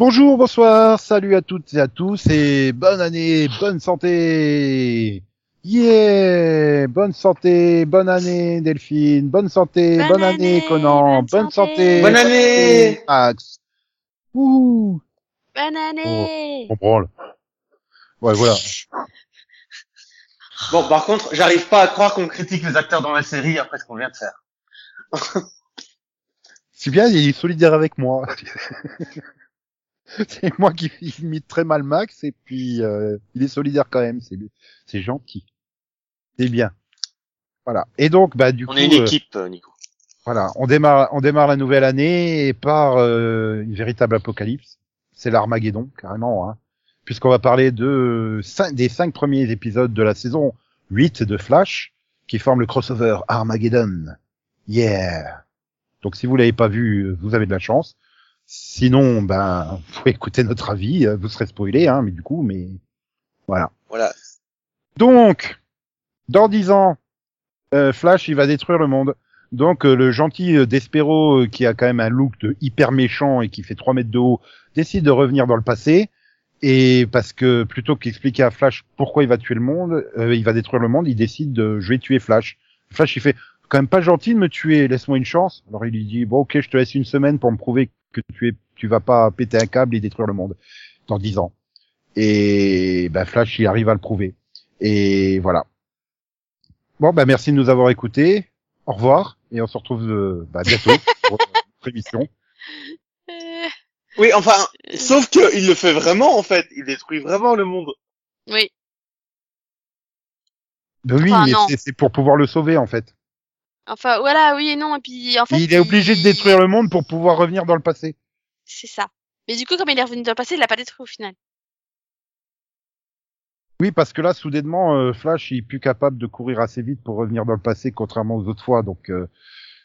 Bonjour, bonsoir, salut à toutes et à tous et bonne année, bonne santé. Yeah, bonne santé, bonne année Delphine, bonne santé, bonne, Bonne année, année, Conan, bonne bonne santé. santé, Bonne année Max. Ouh, Bonne année on branle. Ouais, voilà. Bon, par contre, j'arrive pas à croire qu'on critique les acteurs dans la série après ce qu'on vient de faire. C'est bien, il est solidaire avec moi. c'est moi qui imite très mal Max et puis euh, il est solidaire quand même. C'est c'est gentil. C'est bien. Voilà. Et donc bah du On coup est une euh, équipe, euh, Nico. voilà, on démarre on démarre la nouvelle année et par euh, une véritable apocalypse. C'est l'Armageddon carrément hein. Puisqu'on va parler de cinq, des cinq premiers épisodes de la saison 8 de Flash qui forment le crossover Armageddon. Yeah. Donc si vous l'avez pas vu, euh, vous avez de la chance. Sinon, ben, vous pouvez écouter notre avis, euh, vous serez spoilé, hein, mais du coup, mais voilà. Voilà. Donc, dans dix ans, euh, Flash, il va détruire le monde. Donc, euh, le gentil euh, Despero, euh, qui a quand même un look de hyper méchant et qui fait 3 mètres de haut, décide de revenir dans le passé. Et parce que plutôt qu'expliquer à Flash pourquoi il va tuer le monde, euh, il va détruire le monde, il décide de je vais tuer Flash. Flash, il fait quand même pas gentil de me tuer, laisse-moi une chance. Alors il lui dit bon ok, je te laisse une semaine pour me prouver que tu es, tu vas pas péter un câble et détruire le monde dans dix ans. Et ben Flash, il arrive à le prouver. Et voilà. Bon ben merci de nous avoir écoutés. Au revoir et on se retrouve euh, bah, bientôt pour notre émission. Oui, enfin, sauf que il le fait vraiment, en fait. Il détruit vraiment le monde. Oui, Ben oui, Enfin, mais c'est pour pouvoir le sauver en fait. Enfin voilà, oui et non, et puis en fait... il est obligé de détruire le monde pour pouvoir revenir dans le passé. C'est ça. Mais du coup, comme il est revenu dans le passé, il l'a pas détruit au final. Oui, parce que là, soudainement, euh, Flash il est plus capable de courir assez vite pour revenir dans le passé, contrairement aux autres fois. Donc, euh,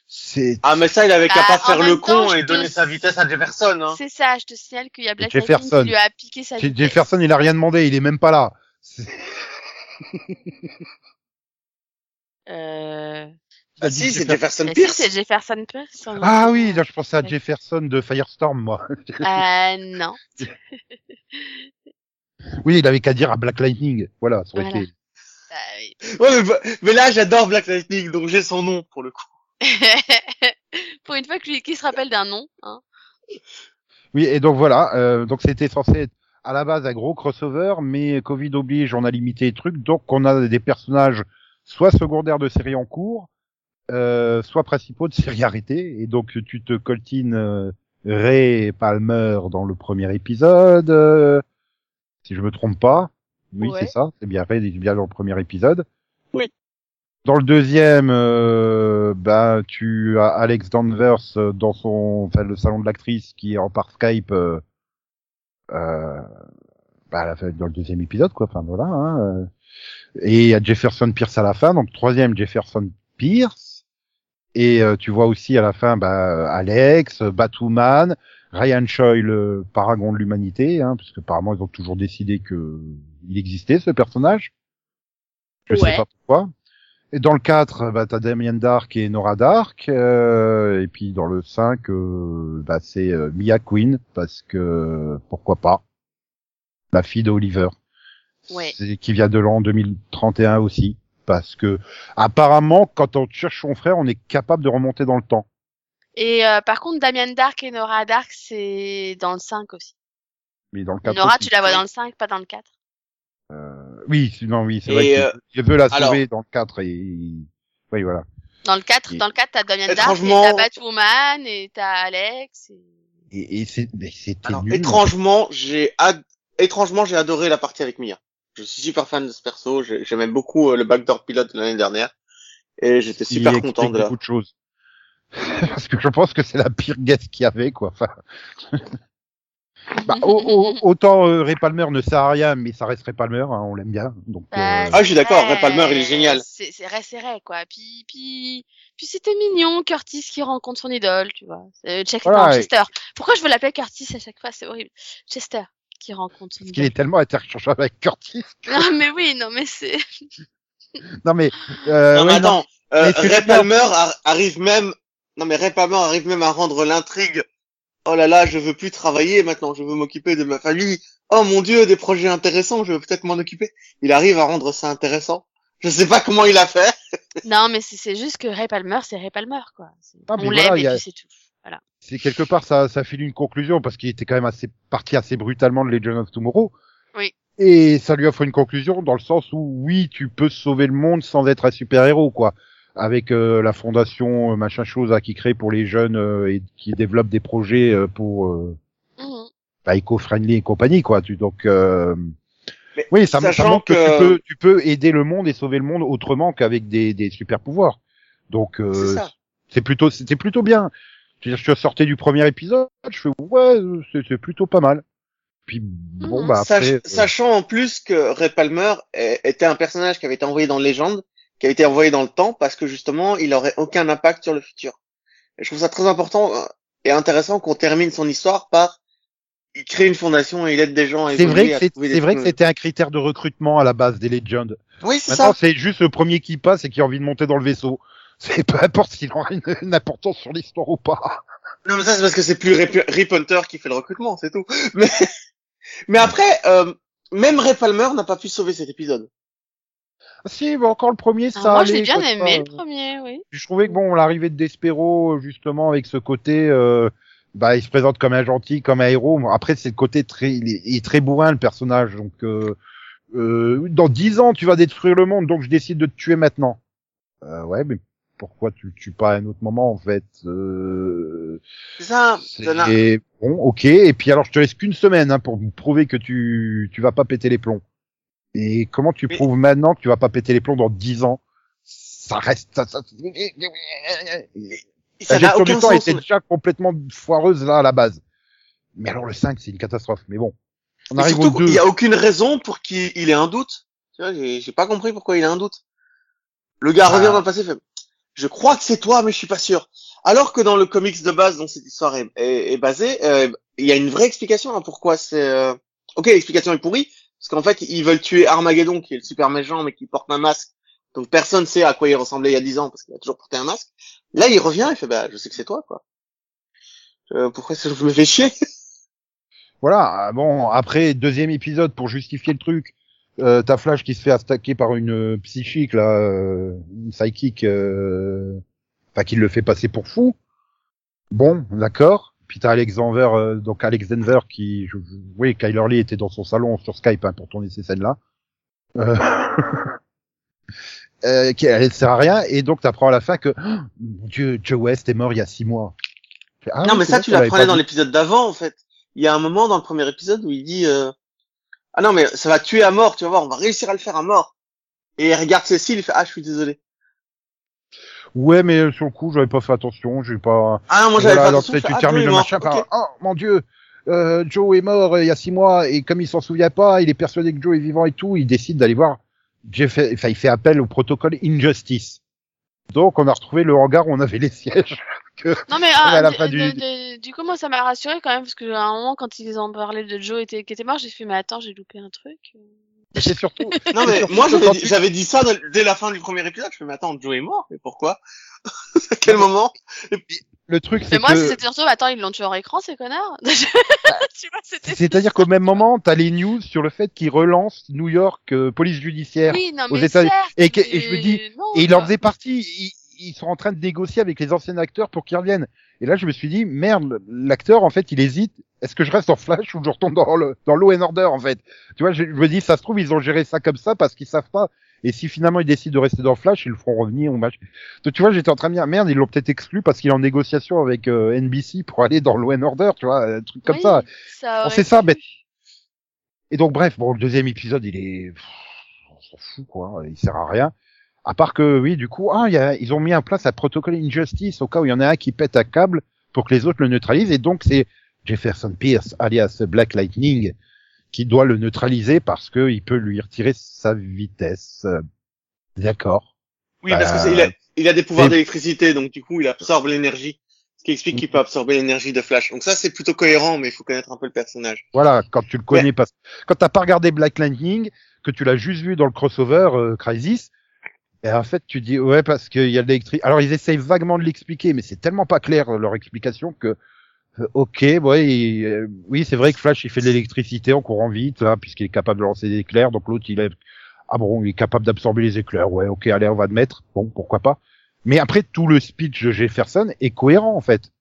c'est Ah, mais ça, il avait qu'à Bah, pas faire le temps, con et te- donner sa vitesse à Jefferson, hein. C'est ça, je te signale qu'il y a Black Jefferson. Qui lui a piqué sa vitesse. Jefferson, il a rien demandé, il est même pas là. Euh... Ah, si, c'est Jefferson. Si, Pierce. c'est Jefferson Pierce. hein. Ah oui, là, je pensais à Jefferson de Firestorm, moi. Euh, non. oui, il avait qu'à dire à Black Lightning. Voilà, ça aurait Voilà. été. Ah, oui. Ouais, mais, mais là, j'adore Black Lightning, donc j'ai son nom, pour le coup. Pour une fois que lui, qui se rappelle d'un nom, hein. Oui, et donc voilà, euh, donc c'était censé être à la base un gros crossover, mais Covid oblige, on a limité les trucs, donc on a des personnages soit secondaires de séries en cours, euh, soit principaux de séries arrêtées, et donc tu te coltines euh, Ray Palmer dans le premier épisode, euh, si je me trompe pas. Oui, Ouais. c'est ça, c'est bien Ray, il est bien dans le premier épisode. Oui. Dans le deuxième, euh, bah, tu as Alex Danvers euh, dans son, enfin, le salon de l'actrice qui est en par Skype, bah, à la fin- dans le deuxième épisode, quoi. Enfin, voilà. Hein, et il y a Jefferson Pierce à la fin, donc troisième Jefferson Pierce. Et euh, tu vois aussi à la fin, bah, Alex, Batwoman, Ryan Choi, le paragon de l'humanité, hein, parce que apparemment ils ont toujours décidé que il existait ce personnage. Je Ouais. sais pas pourquoi. Et dans le 4, bah, t'as Damien Dark et Nora Dark. euh, et puis dans le 5, euh, bah, c'est euh, Mia Queen, parce que pourquoi pas. La fille d'Oliver. Ouais. Qui vient de l'an 2031 aussi. Parce que apparemment, quand on cherche son frère, on est capable de remonter dans le temps. Et euh, par contre, Damien Dark et Nora Dark, c'est dans le 5 aussi. Mais dans le 4 Nora, aussi. tu la vois Oui. dans le 5, pas dans le 4. Oui, c'est- non, oui, c'est vrai euh, il veut la alors- sauver dans le 4 et oui, voilà. Dans le 4, Et- dans le 4, t'as Damien Dark, et Étrangement- t'as Batwoman, et t'as Alex. Et... Et, et c'est, mais c'était Alors, nul. étrangement, j'ai ad... étrangement, j'ai adoré la partie avec Mia. Je suis super fan de ce perso. j'ai- J'aimais beaucoup euh, le backdoor pilote de l'année dernière. Et j'étais super content de la... beaucoup de choses. Parce que je pense que c'est la pire guest qu'il y avait, quoi. Enfin, bah, au- au- autant euh, Ray Palmer ne sert à rien, mais ça reste Ray Palmer, hein, on l'aime bien. Donc, Bah, euh, Ah, je suis d'accord, Ray Palmer, il est génial. C'est c'est vrai, quoi. Puis, puis, puis c'était mignon, Curtis qui rencontre son idole, tu vois. Euh, Check- Voilà, non, et- Chester. Pourquoi je veux l'appeler Curtis à chaque fois C'est horrible. Chester qui rencontre parce qu'il est tellement interchangeable avec Curtis. Non, mais oui, non, mais c'est... Non, mais, euh, non, mais non, attends, euh, Ray Palmer ar- arrive même, non mais Ray Palmer arrive même à rendre l'intrigue oh là là, je veux plus travailler maintenant, je veux m'occuper de ma famille. Oh mon dieu, des projets intéressants, je veux peut-être m'en occuper. Il arrive à rendre ça intéressant. Je sais pas comment il a fait. Non, mais c'est juste que Ray Palmer, c'est Ray Palmer, quoi. C'est- Ah, mais On voilà, l'aime et a- puis c'est tout. C'est quelque part ça, ça file une conclusion parce qu'il était quand même assez parti assez brutalement de Legend of Tomorrow. Oui. Et ça lui offre une conclusion dans le sens où oui, tu peux sauver le monde sans être un super héros quoi. Avec euh, la fondation euh, machin chose qui crée pour les jeunes euh, et qui développe des projets euh, pour euh, Mhm. bah, éco-friendly et compagnie quoi. Tu donc euh, Mais oui, ça, ça sachant montre que, que- tu peux tu peux aider le monde et sauver le monde autrement qu'avec des, des super pouvoirs. Donc euh, c'est plutôt c'était plutôt bien. Je veux dire, je sortais du premier épisode, je fais ouais, c'est plutôt pas mal. Puis bon Mhm. bah Sach- après, euh, Sachant en plus que Ray Palmer était un personnage qui avait été envoyé dans Légende, qui avait été envoyé dans le temps parce que justement, il aurait aucun impact sur le futur. Et je trouve ça très important euh, et intéressant qu'on termine son histoire par il crée une fondation et il aide des gens c'est vrai que c'est vrai que c'était un critère de recrutement à la base des Legends. Oui, c'est Maintenant ça. c'est juste le premier qui passe et qui a envie de monter dans le vaisseau. C'est peu importe s'il aura une, une importance sur l'histoire ou pas. Non, mais ça, c'est parce que c'est plus Rip, Rip Hunter qui fait le recrutement, c'est tout. Mais, mais après, euh, même Ray Palmer n'a pas pu sauver cet épisode. Si, mais encore le premier, Ah, ça moi, je allait, l'ai bien aimé, ça. le premier, oui. Je trouvais que bon, l'arrivée de Despero, justement, avec ce côté, euh, bah, il se présente comme un gentil, comme un héros. Bon, Après, c'est le côté très, il est, il est très bourrin, le personnage. Donc, euh, euh, dans dix ans, tu vas détruire le monde, donc je décide de te tuer maintenant. Euh, ouais, mais pourquoi tu le tues pas à un autre moment, en fait euh, C'est ça. c'est bon, ok. Et puis alors, je te laisse qu'une semaine hein, pour me prouver que tu, tu vas pas péter les plombs. Et comment tu Mais- prouves maintenant que tu vas pas péter les plombs dans dix ans? Ça reste. Ça, ça- ça la gestion aucun du temps sens. était déjà complètement foireuse là à la base. Mais alors le 5, c'est une catastrophe. Mais bon, on Mais arrive au surtout, 2. il y a aucune raison pour qu'il il ait un doute. Tu vois, j'ai j'ai pas compris pourquoi il a un doute. Le gars Ah. revient dans le passé, fait, je crois que c'est toi, mais je suis pas sûr. Alors que dans le comics de base dont cette histoire est, basée, euh, il y a une vraie explication à pourquoi c'est. euh, Ok, l'explication est pourrie, parce qu'en fait, ils veulent tuer Armageddon, qui est le super méchant, mais qui porte un masque. Donc personne sait à quoi il ressemblait il y a 10 ans, parce qu'il a toujours porté un masque. Là, il revient, il fait, bah, je sais que c'est toi, quoi. Euh, pourquoi je me fais chier? Voilà. Bon, après deuxième épisode pour justifier le truc, euh, t'as Flash qui se fait attaquer par une euh, psychique là, euh, une psychique, euh, enfin qui le fait passer pour fou. Bon, d'accord. Puis t'as Alexander, euh, donc Alex Denver qui, je, je- oui, Kyler Lee était dans son salon sur Skype hein, pour tourner ces scènes-là. Euh... euh, qui elle sert à rien et donc t'apprends à la fin que oh, Dieu, Joe West est mort il y a six mois. Ah non, mais ça, tu l'apprenais dans l'épisode d'avant, en fait. Il y a un moment dans le premier épisode où il dit, euh, ah non, mais ça va tuer à mort, tu vas voir, on va réussir à le faire à mort. Et il regarde Cécile, il fait, ah, je suis désolé. Ouais, mais euh, sur le coup, j'avais pas fait attention, j'ai pas. Ah non, moi j'avais Voilà, pas alors attention, tu ah, termines le machin par oh mon dieu, euh, Joe est mort euh, il y a six mois et comme il s'en souvient pas, il est persuadé que Joe est vivant et tout, il décide d'aller voir. Jeff, enfin, il fait appel au protocole Injustice. Donc, on a retrouvé le hangar où on avait les sièges. Non mais ah, à la d- fin du- coup moi ça m'a rassuré quand même parce que à un moment quand ils ont parlé de Joe était, qui était mort j'ai fait mais attends j'ai loupé un truc. C'est surtout. Non, mais surtout moi que j'avais dit, tu- j'avais dit ça dès- dès la fin du premier épisode. Je fais, mais attends, Joe est mort, mais pourquoi? à quel moment? Le truc, Mais c'est moi que. c'était surtout attends ils l'ont tué en écran ces connards. tu vois c'était. C'est-à-dire qu'au même moment, t'as les news sur le fait qu'ils relancent New York euh, police judiciaire. Oui non aux mais États-Unis. Et je me mais dis, non, Et il en faisait partie. Ils, ils sont en train de négocier avec les anciens acteurs pour qu'ils reviennent. Et là, je me suis dit, merde, l'acteur, en fait, il hésite. Est-ce que je reste en Flash ou je retourne dans le dans Law and Order, en fait? Tu vois, je, je me dis, ça se trouve, ils ont géré ça comme ça parce qu'ils savent pas. Et si finalement ils décident de rester dans Flash, ils le feront revenir au match. Donc, tu vois, j'étais en train de dire, merde, ils l'ont peut-être exclu parce qu'il est en négociation avec euh, NBC pour aller dans Law and Order, tu vois, un truc comme Oui, ça. ça On aurait sait ça, mais- Et donc, bref, bon, le deuxième épisode, il est, pff, on s'en fout, quoi. Il sert à rien. À part que, oui, du coup, ah, y a, ils ont mis en place un protocole Injustice au cas où il y en a un qui pète un câble pour que les autres le neutralisent. Et donc, c'est Jefferson Pierce, alias Black Lightning, qui doit le neutraliser parce que il peut lui retirer sa vitesse. D'accord. Oui, parce que Euh, il a, il a des pouvoirs d'électricité, donc du coup, il absorbe l'énergie. Ce qui explique qu'il peut absorber l'énergie de Flash. Donc ça, c'est plutôt cohérent, mais il faut connaître un peu le personnage. Voilà, quand tu le connais pas, quand t'as pas regardé Black Lightning, que tu l'as juste vu dans le crossover euh, Crisis, et en fait tu dis ouais parce qu'il y a de l'électricité. Alors ils essayent vaguement de l'expliquer, mais c'est tellement pas clair leur explication que Ok, ouais, il- euh, oui, c'est vrai que Flash il fait de l'électricité en courant vite, hein, puisqu'il est capable de lancer des éclairs. Donc l'autre il est ah bon, il est capable d'absorber les éclairs. Ouais, ok, allez, on va admettre. Bon, pourquoi pas. Mais après tout le speech de Jefferson est cohérent en fait.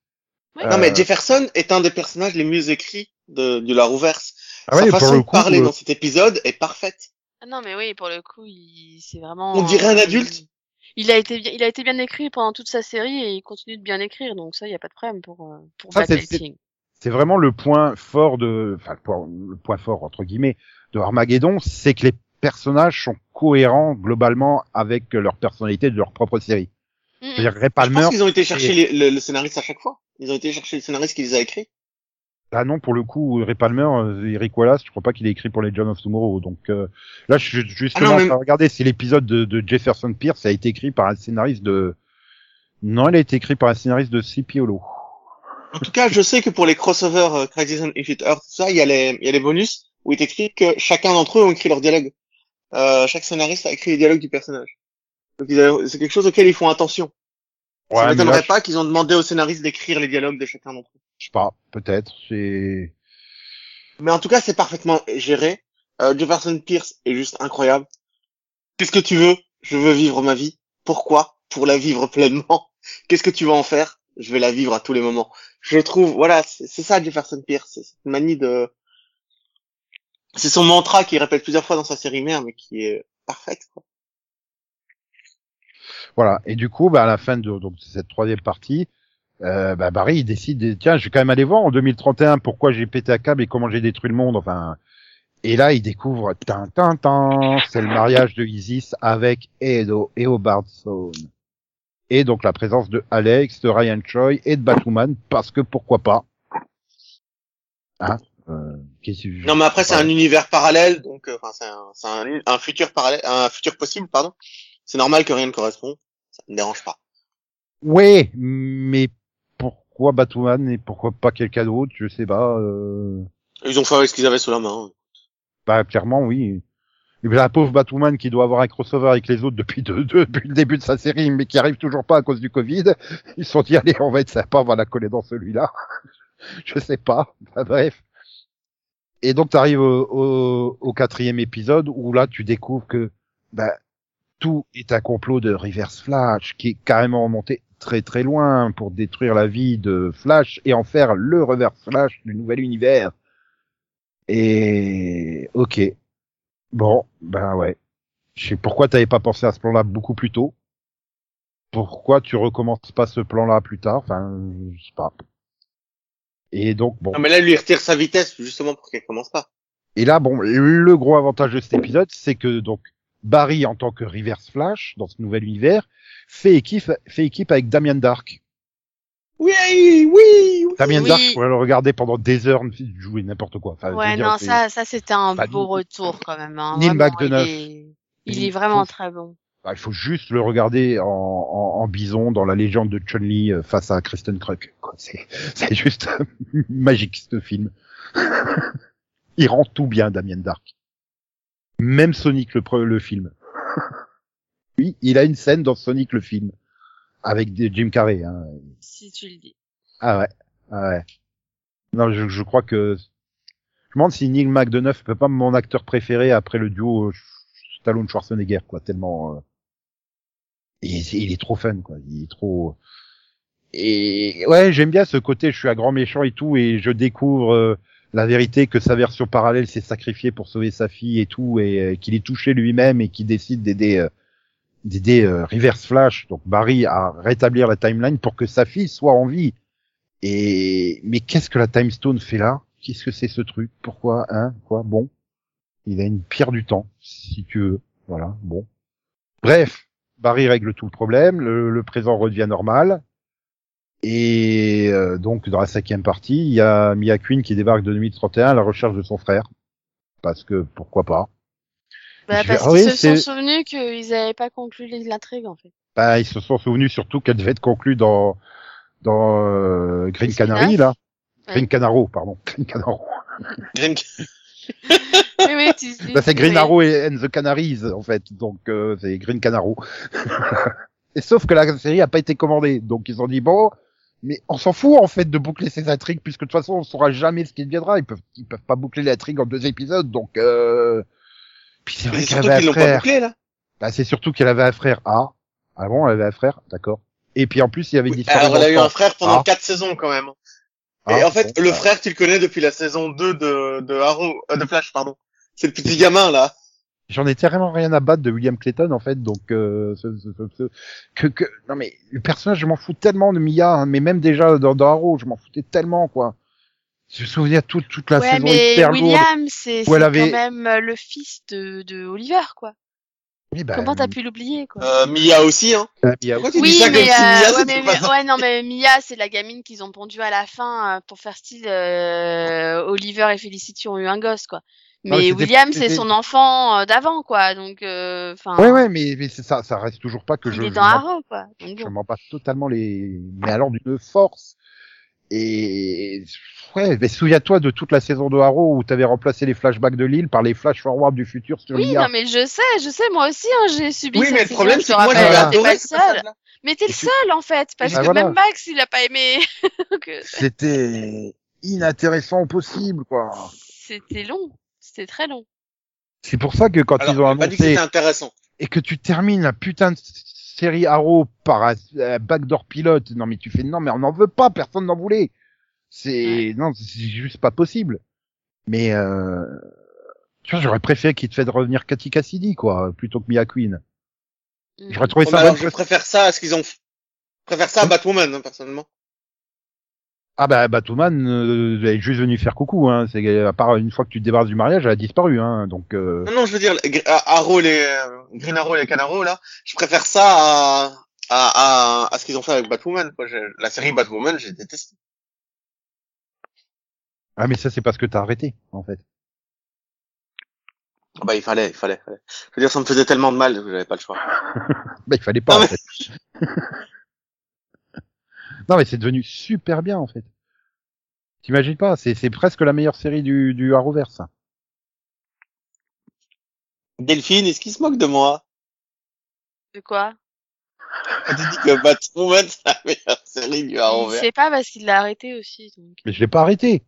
Ouais. Non, Euh, mais Jefferson est un des personnages les mieux écrits de, du La Rouverse. Ah ouais, Sa pour façon le de coup, parler euh, dans cet épisode est parfaite. Ah non, mais oui, pour le coup, il... c'est vraiment. On dirait un il- adulte. Il a été bien, il a été bien écrit pendant toute sa série et il continue de bien écrire, donc ça, il y a pas de problème pour euh, pour Ça, c'est- vraiment le point fort de, enfin le point, le point fort entre guillemets de Armageddon, c'est que les personnages sont cohérents globalement avec leur personnalité de leur propre série. Mm, mm. C'est-à-dire Ray Je Palmer, pense qu'ils ont été chercher et- les- le, le scénariste à chaque fois. Ils ont été chercher le scénariste qui les a écrits. Ah non pour le coup Ray Palmer, euh, Eric Wallace, je crois pas qu'il ait écrit pour les John of Tomorrow. Donc euh, là, je suis justement Ah non, mais- regarder si l'épisode de, de Jefferson Pierce a été écrit par un scénariste de, non, il a été écrit par un scénariste de C.P. Hollow. En tout cas, je sais que pour les crossovers euh, Crisis on Infinite Earth, tout ça, il y a les, y a les bonus où il t'explique que chacun d'entre eux ont écrit leur dialogue. Euh, chaque scénariste a écrit les dialogues du personnage. Donc c'est quelque chose auquel ils font attention. ça mais là, m'étonnerait pas qu'ils ont demandé aux scénaristes d'écrire les dialogues de chacun d'entre eux. Je sais pas, peut-être. C'est Mais en tout cas, c'est parfaitement géré. Euh, Jefferson Pierce est juste incroyable. Qu'est-ce que tu veux? Je veux vivre ma vie. Pourquoi? Pour la vivre pleinement. Qu'est-ce que tu vas en faire? Je vais la vivre à tous les moments. Je trouve, voilà, c'est ça Jefferson Pierce. C'est cette manie de... C'est son mantra qu'il répète plusieurs fois dans sa série mère, mais qui est parfaite. Quoi. Voilà. Et du coup, bah, à la fin de donc, cette troisième partie, euh, bah, Barry il décide, de- tiens, je vais quand même aller voir en 2031 pourquoi j'ai pété un câble et comment j'ai détruit le monde. Enfin, et là, il découvre, tin, tin, tin, c'est le mariage de Isis avec Edo et Zone. Et donc la présence de Alex, de Ryan Choi et de Batwoman, parce que pourquoi pas. Hein euh, que- Non, mais après, c'est Ouais. un univers parallèle, donc, euh, enfin, c'est un, c'est un, un futur parallèle, un futur possible, pardon. C'est normal que rien ne correspond. Ça ne me dérange pas. Ouais, mais pourquoi Batwoman et pourquoi pas quelqu'un d'autre Je sais pas. Euh... Ils ont fait avec ce qu'ils avaient sous la main. Bah clairement oui. Et bien, la pauvre Batwoman qui doit avoir un crossover avec les autres depuis, de- de- depuis le début de sa série, mais qui arrive toujours pas à cause du Covid. Ils se sont dit allez, on va être sympa, on va la coller dans celui-là. Je sais pas. Enfin, bref. Et donc tu arrives au, au, au quatrième épisode où là tu découvres que bah, tout est un complot de Reverse Flash qui est carrément remonté très très loin pour détruire la vie de Flash et en faire le Reverse Flash du nouvel univers. Et ok. Bon, ben ouais. Je sais pourquoi t'avais pas pensé à ce plan-là beaucoup plus tôt? Pourquoi tu recommences pas ce plan-là plus tard? Enfin, je sais pas. Et donc bon. Non, mais là, lui, retire sa vitesse, justement, pour qu'elle commence pas. Et là, bon, le gros avantage de cet épisode, c'est que donc Barry, en tant que Reverse Flash dans ce nouvel univers, fait équipe, fait équipe avec Damien Dark. Oui, oui, oui. Damien Oui. Dark, je pourrais le regarder pendant des heures jouer n'importe quoi. Enfin, Ouais, non, ça, ça c'était un Bah, beau retour quand même. Hein. Neil McDonough. Il est, il Il est vraiment faut- très bon. bah, il faut juste le regarder en, en, en bison dans la légende de Chun-Li euh, face à Kristen. C'est, c'est juste magique ce film. il rend tout bien, Damien Dark. Même Sonic le, le film. oui, il a une scène dans Sonic le film avec des- Jim Carrey. Hein. Si tu le dis. Ah ouais, ah ouais. Non, je, je crois que je me demande si Neil McDonough peut pas mon acteur préféré après le duo euh, Stallone Schwarzenegger quoi, tellement euh, il, est- il est trop fun quoi, il est trop et ouais, j'aime bien ce côté je suis un grand méchant et tout et je découvre euh, la vérité que sa version parallèle s'est sacrifiée pour sauver sa fille et tout et euh, qu'il est touché lui-même et qu'il décide d'aider euh, d'aider euh, Reverse Flash donc Barry à rétablir la timeline pour que sa fille soit en vie et mais qu'est-ce que la Time Stone fait là? Qu'est-ce que c'est ce truc? Pourquoi? Hein? Quoi? Bon, il a une pierre du temps, si tu veux. Voilà. Bon. Bref, Barry règle tout le problème. Le, le présent redevient normal. Et euh, donc dans la cinquième partie, il y a Mia Queen qui débarque de 2031 à la recherche de son frère. Parce que pourquoi pas Bah, parce ah qu'ils oui, se sont souvenus qu'ils n'avaient pas conclu l'intrigue en fait. bah, Ils se sont souvenus surtout qu'elle devait être conclue dans dans euh, Green Canary là. Ouais. Green Canaro, pardon. Green Canaro. Green- oui, oui, tu Bah, c'est Green oui. Arrow et and the Canaries en fait, donc euh, c'est Green Canaro. et sauf que la série a pas été commandée, donc ils ont dit bon, Mais on s'en fout en fait de boucler ces intrigues puisque de toute façon on saura jamais ce qui deviendra. Ils peuvent, ils peuvent pas boucler l'intrigue en deux épisodes, donc. Euh... Puis c'est vrai qu'elle surtout avait qu'ils un frère. bouclé, là. Bah, c'est surtout qu'elle avait un frère. Ah, ah bon, elle avait un frère, d'accord. Et puis en plus il y avait Oui, alors, elle a eu un frère pendant Ah. quatre saisons, quand même. Ah, Et en fait, bon, le bah, frère, tu le connais depuis la saison 2 de, de Arrow, euh, de Flash, pardon. C'est le petit gamin, là. J'en ai tellement rien à battre de William Clayton en fait, donc euh, ce, ce- ce- ce- que, que non mais le personnage je m'en fous tellement de Mia, hein, mais même déjà dans, dans Arrow je m'en foutais tellement quoi. Je me souviens toute toute la ouais, saison mais hyper. William, c'est avait- quand même euh, le fils de, de Oliver, quoi. Oui, bah, Comment t'as pu l'oublier, quoi? Euh, Mia aussi, hein. Mia Pourquoi tu dis Oui, ça comme mais, si euh, Mia, ouais, mais- mais- ouais, non, mais Mia, c'est la gamine qu'ils ont pondue à la fin euh, pour faire style euh, Oliver et Felicity ont eu un gosse, quoi. Non, mais William, c'est son enfant euh, d'avant, quoi. Donc, euh, enfin, Ouais ouais mais, mais c'est ça ça reste toujours pas que il je est je dans Arrow, quoi. Donc, je bon. m'en passe totalement les mais alors d'une force et ouais mais souviens-toi de toute la saison de Arrow où t'avais remplacé les flashbacks de Lille par les flash forward du futur sur Oui, non, mais je sais, je sais, moi aussi, hein, j'ai subi Oui, cette mais le saison, problème, je c'est te que moi, j'avais pas adoré le ce seul. Mais t'es le seul, en fait, parce Bah que voilà. même Max, il a pas aimé. Euh, C'était inintéressant au possible quoi. c'était long, c'était très long. C'est pour ça que quand Alors, ils ont annoncé c'était intéressant. et que tu termines la putain de série Arrow par un, backdoor pilote, non mais tu fais non mais on n'en veut pas, personne n'en voulait. C'est non, c'est juste pas possible. Mais euh... tu vois, j'aurais préféré qu'il te fait revenir Cathy Cassidy quoi, plutôt que Mia Queen. J'aurais trouvé Oh, ça alors, je préfère ça à ce qu'ils ont, je préfère ça à Batwoman, hein, personnellement. Ah bah Batwoman, euh, elle est juste venue faire coucou. Hein. C'est à part une fois que tu te débarrasses du mariage, elle a disparu. Hein. Donc euh... Non, non, je veux dire, Arrow, les, euh, Green Arrow et les Canaro, là, je préfère ça à, à, à, à ce qu'ils ont fait avec Batwoman, quoi. La série Batwoman, j'ai détesté. ah mais ça c'est parce que t'as arrêté en fait. Bah, il fallait, il fallait, il fallait. Je veux dire, ça me faisait tellement de mal que j'avais pas le choix. Bah il fallait pas Non, en mais- fait. non mais c'est devenu super bien en fait. T'imagines pas, c'est presque la meilleure série du du Arrowverse. ça. Delphine, est-ce qu'il se moque de moi? De quoi? Tu dis que Batwoman, c'est la meilleure série du Arrowverse. sait pas parce qu'il l'a arrêté aussi. Donc. Mais je l'ai pas arrêté.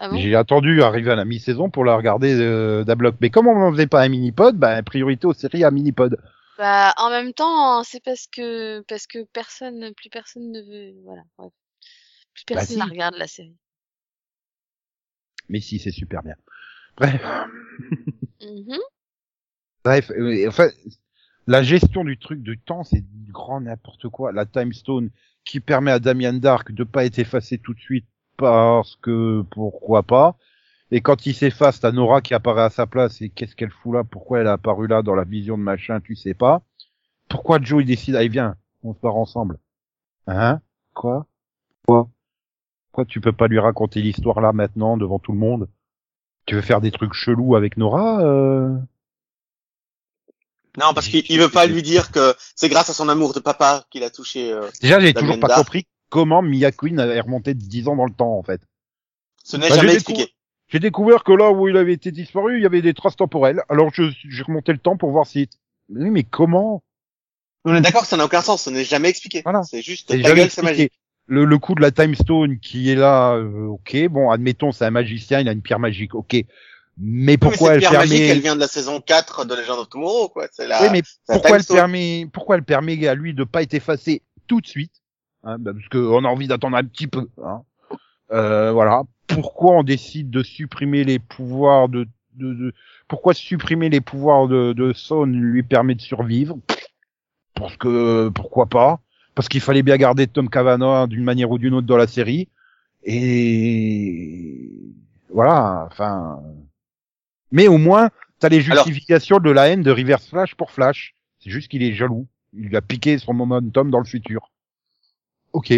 Ah bon? J'ai attendu arriver à la mi-saison pour la regarder euh, d'un bloc. Mais comme on n'en faisait pas un mini-pod, bah priorité aux séries à mini-pod. Bah, en même temps, c'est parce que parce que personne, plus personne ne veut, voilà. Plus Bah, personne si. ne regarde la série. Mais si, c'est super bien. Bref. Mhm. Bref, euh, enfin, la gestion du truc du temps, c'est du grand n'importe quoi. La time stone qui permet à Damien Dark de pas être effacé tout de suite parce que pourquoi pas. Et quand il s'efface, t'as Nora qui apparaît à sa place et qu'est-ce qu'elle fout là? Pourquoi elle a apparu là dans la vision de machin Tu sais pas? Pourquoi Joe il décide Allez viens, on se barre ensemble. Hein? Quoi? Quoi? Pourquoi tu peux pas lui raconter l'histoire là maintenant devant tout le monde? Tu veux faire des trucs chelous avec Nora euh... Non, parce qu'il il veut pas lui dire que c'est grâce à son amour de papa qu'il a touché, euh, Déjà, j'ai toujours pas compris comment Mia Queen est remontée de 10 ans dans le temps, en fait. ce n'est Bah, jamais expliqué. J'ai découvert que là où il avait été disparu, il y avait des traces temporelles. Alors, je- j'ai remonté le temps pour voir si... Oui, mais comment On est d'accord que ça n'a aucun sens, ce n'est jamais expliqué. Voilà. C'est juste, ta gueule, c'est magique. Le, le coup de la Time Stone qui est là, euh, ok, bon, admettons, c'est un magicien, il a une pierre magique, ok. Mais Oui, mais pourquoi cette elle pierre permet... magique, elle vient de la saison 4 de Legend of Tomorrow, quoi. C'est la, Oui, mais pourquoi elle permet, pourquoi elle permet à lui de pas être effacé tout de suite, hein, bah, parce qu'on a envie d'attendre un petit peu, hein. Euh, voilà. Pourquoi on décide de supprimer les pouvoirs de, de, de- pourquoi supprimer les pouvoirs de, de Son lui permet de survivre? Parce que, pourquoi pas? Parce qu'il fallait bien garder Tom Cavanaugh d'une manière ou d'une autre dans la série. Et, voilà, enfin, mais au moins, t'as les Alors- justifications de la haine de Reverse Flash pour Flash. C'est juste qu'il est jaloux. Il lui a piqué son momentum dans le futur. Ok.